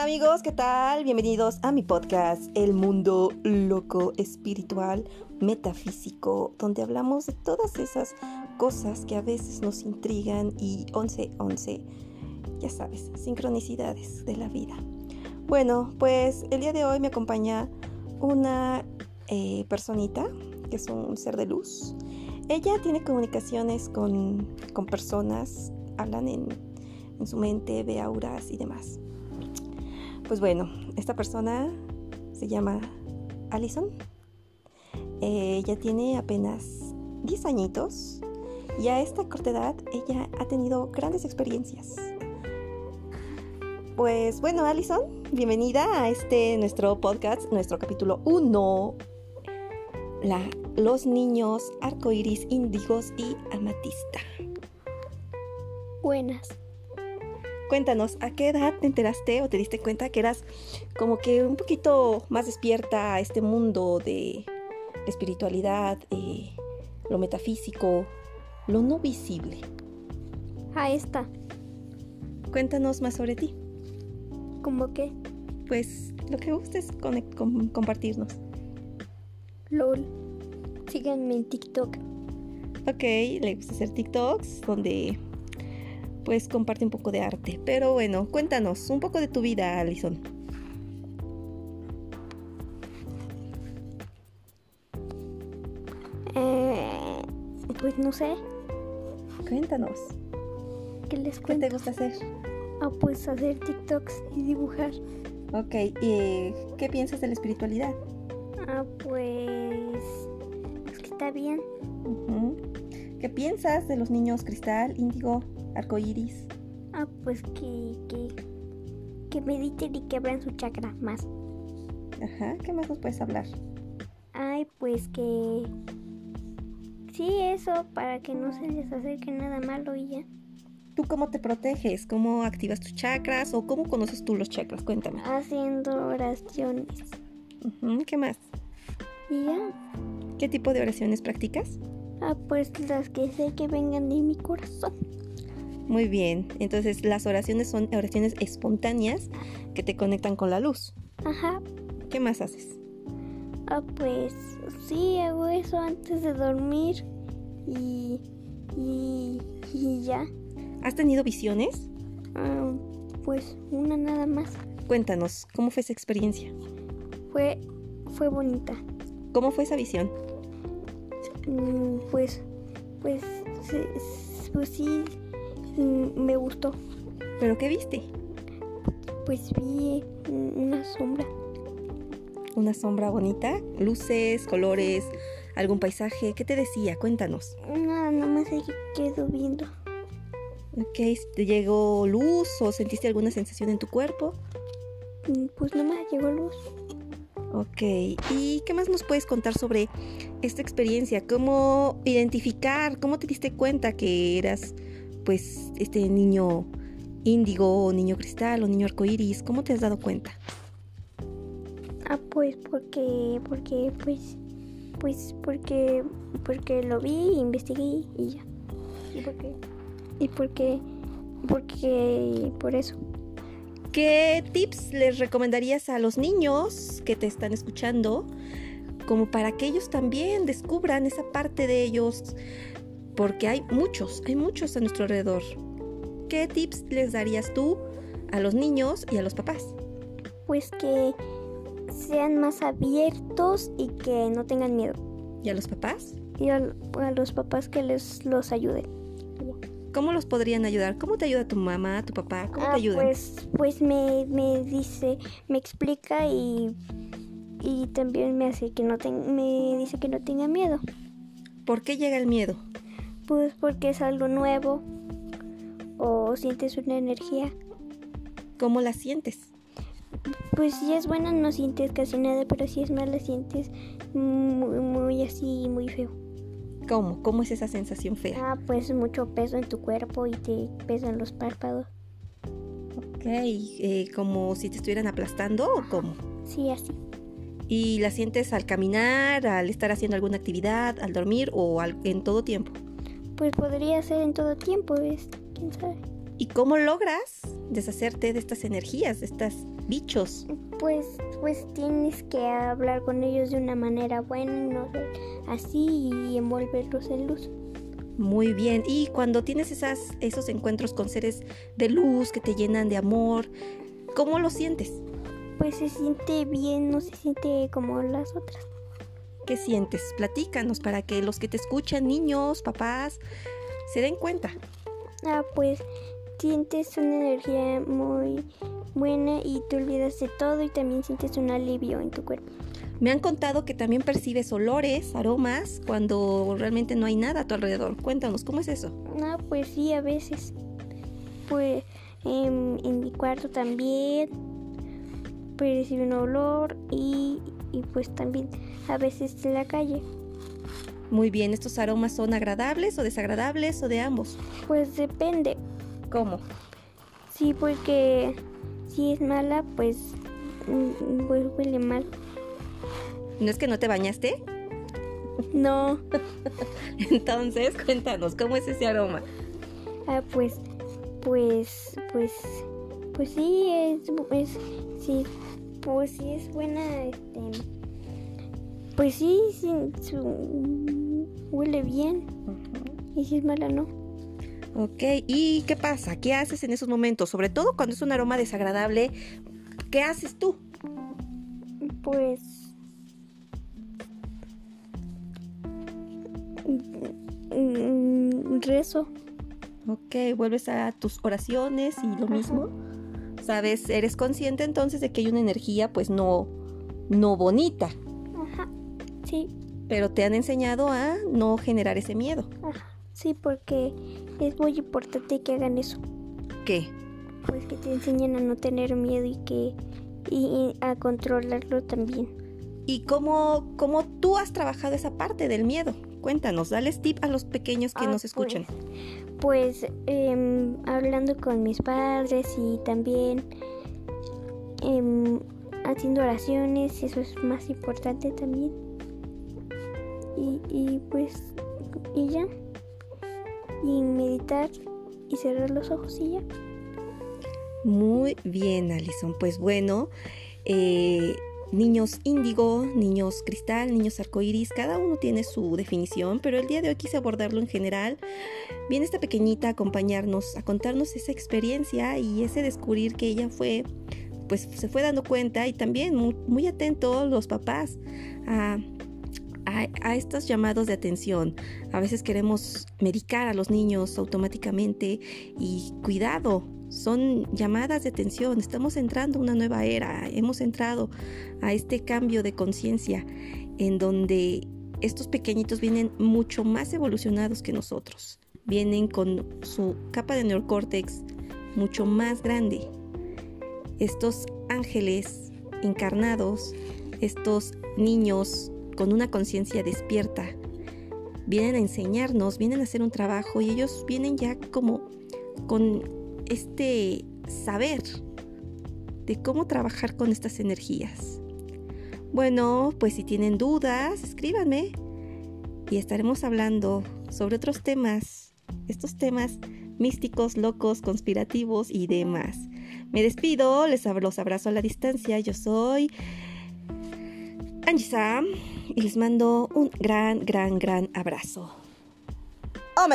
Amigos, ¿qué tal? Bienvenidos a mi podcast, El Mundo Loco Espiritual Metafísico, donde hablamos de todas esas cosas que a veces nos intrigan y 11-11, ya sabes, sincronicidades de la vida. Bueno, pues el día de hoy me acompaña una eh, personita que es un ser de luz. Ella tiene comunicaciones con, con personas, hablan en, en su mente, ve auras y demás. Pues bueno, esta persona se llama Allison. Eh, ella tiene apenas 10 añitos y a esta corta edad ella ha tenido grandes experiencias. Pues bueno, Allison, bienvenida a este nuestro podcast, nuestro capítulo 1. los niños arcoiris, índigos y amatista. Buenas. Cuéntanos, ¿a qué edad te enteraste o te diste cuenta que eras como que un poquito más despierta a este mundo de espiritualidad, eh, lo metafísico, lo no visible? A esta. Cuéntanos más sobre ti. ¿Cómo qué? Pues lo que gustes compartirnos. LOL. Síganme en TikTok. Ok, le gusta hacer TikToks donde pues comparte un poco de arte. Pero bueno, cuéntanos un poco de tu vida, Alison. Eh, pues no sé. Cuéntanos. ¿Qué les cuento? ¿Qué te gusta hacer? Ah, pues hacer TikToks y dibujar. Ok, ¿y qué piensas de la espiritualidad? Ah, pues... Es que está bien. ¿Qué piensas de los niños cristal, índigo, arcoíris? Ah, pues que, que, que mediten y que abran su chakra más. Ajá, ¿qué más nos puedes hablar? Ay, pues que... Sí, eso, para que no se les acerque nada malo y ya. ¿Tú cómo te proteges? ¿Cómo activas tus chakras? ¿O cómo conoces tú los chakras? Cuéntame. Haciendo oraciones. ¿Qué más? Y ya. ¿Qué tipo de oraciones practicas? Ah, pues las que sé que vengan de mi corazón. Muy bien, entonces las oraciones son oraciones espontáneas que te conectan con la luz. Ajá. ¿Qué más haces? Ah, pues sí, hago eso antes de dormir y, y, y ya. ¿Has tenido visiones? Ah, pues una nada más. Cuéntanos, ¿cómo fue esa experiencia? Fue, fue bonita. ¿Cómo fue esa visión? Pues, pues, pues sí, Mm, me gustó. ¿Pero qué viste? Pues vi una sombra. ¿Una sombra bonita? ¿Luces, colores, algún paisaje? ¿Qué te decía? Cuéntanos. Nada, nada más se quedó viendo. Ok, ¿te llegó luz o sentiste alguna sensación en tu cuerpo? Mm, pues nada más llegó luz. Ok, ¿y qué más nos puedes contar sobre esta experiencia? ¿Cómo identificar? ¿Cómo te diste cuenta que eras pues este niño índigo o niño cristal o niño arcoíris? ¿Cómo te has dado cuenta? Ah, pues porque, porque, pues, pues porque, porque lo vi, investigué y ya. ¿Y por qué? Y porque, porque, por eso. ¿Qué tips les recomendarías a los niños que te están escuchando? Como para que ellos también descubran esa parte de ellos porque hay muchos, hay muchos a nuestro alrededor. ¿Qué tips les darías tú a los niños y a los papás? Pues que sean más abiertos y que no tengan miedo. ¿Y a los papás? Y a, los papás que les los ayuden. ¿Cómo los podrían ayudar? ¿Cómo te ayuda tu mamá, tu papá? ¿Cómo te ah, ayudan? Pues, pues me, me, dice, me explica y, y también me hace que no me dice que no tenga miedo. ¿Por qué llega el miedo? Pues porque es algo nuevo o sientes una energía. ¿Cómo la sientes? Pues si es buena no sientes casi nada, pero si es mala sientes muy, muy así, muy feo. ¿Cómo? ¿Cómo es esa sensación fea? Ah, pues mucho peso en tu cuerpo y te pesan los párpados. Ok, eh, ¿como si te estuvieran aplastando o cómo? Sí, así. ¿Y la sientes al caminar, al estar haciendo alguna actividad, al dormir o en todo tiempo? Pues podría ser en todo tiempo, ¿ves? quién sabe. ¿Y cómo logras deshacerte de estas energías, de estas bichos? Pues, pues tienes que hablar con ellos de una manera buena, no así y envolverlos en luz. Muy bien. Y cuando tienes esas, esos encuentros con seres de luz que te llenan de amor, ¿cómo lo sientes? Pues se siente bien, no se siente como las otras. ¿Qué sientes? Platícanos para que los que te escuchan, niños, papás, se den cuenta. Ah, pues sientes una energía muy buena y te olvidas de todo y también sientes un alivio en tu cuerpo. Me han contado que también percibes olores, aromas, cuando realmente no hay nada a tu alrededor. Cuéntanos, ¿cómo es eso? Ah, pues sí, a veces. Pues en, mi cuarto también percibo un olor y, y pues también a veces en la calle. Muy bien, ¿estos aromas son agradables o desagradables o de ambos? Pues depende. ¿Cómo? Sí, porque si es mala, pues, mm, pues huele mal. ¿No es que no te bañaste? No. Entonces, cuéntanos, ¿cómo es ese aroma? Ah, pues, pues, pues, pues sí, es, es sí, pues sí es buena, este, pues sí, sí huele bien. Y si es mala, no. Ok, ¿y qué pasa? ¿Qué haces en esos momentos? Sobre todo cuando es un aroma desagradable, ¿qué haces tú? Pues Mm, rezo. Ok, vuelves a tus oraciones y lo mismo. Sabes, eres consciente entonces de que hay una energía pues no, no bonita. Ajá, sí. Pero te han enseñado a no generar ese miedo. Ajá, sí, porque es muy importante que hagan eso. ¿Qué? Pues que te enseñen a no tener miedo y que y, a controlarlo también. ¿Y cómo, cómo tú has trabajado esa parte del miedo? Cuéntanos, dales tip a los pequeños que ah, nos escuchan. Pues, em, hablando con mis padres y también em, haciendo oraciones, eso es más importante también. Y, y pues, y ya. Y meditar y cerrar los ojos y ya. Muy bien, Alison. Pues bueno, eh, niños índigo, niños cristal, niños arcoíris, cada uno tiene su definición, pero el día de hoy quise abordarlo en general. Viene esta pequeñita a acompañarnos, a contarnos esa experiencia y ese descubrir que ella fue, pues se fue dando cuenta y también muy, muy atento los papás a, a, estos llamados de atención. A veces queremos medicar a los niños automáticamente y cuidado, son llamadas de atención, estamos entrando a una nueva era, hemos entrado a este cambio de conciencia en donde estos pequeñitos vienen mucho más evolucionados que nosotros, vienen con su capa de neocórtex mucho más grande. Estos ángeles encarnados, estos niños con una conciencia despierta, vienen a enseñarnos, vienen a hacer un trabajo y ellos vienen ya como con este saber de cómo trabajar con estas energías. Bueno, pues si tienen dudas, escríbanme y estaremos hablando sobre otros temas, estos temas místicos, locos, conspirativos y demás. Me despido, les los abrazo a la distancia, yo soy Angie Sam y les mando un gran, gran, gran abrazo. ¡Oh,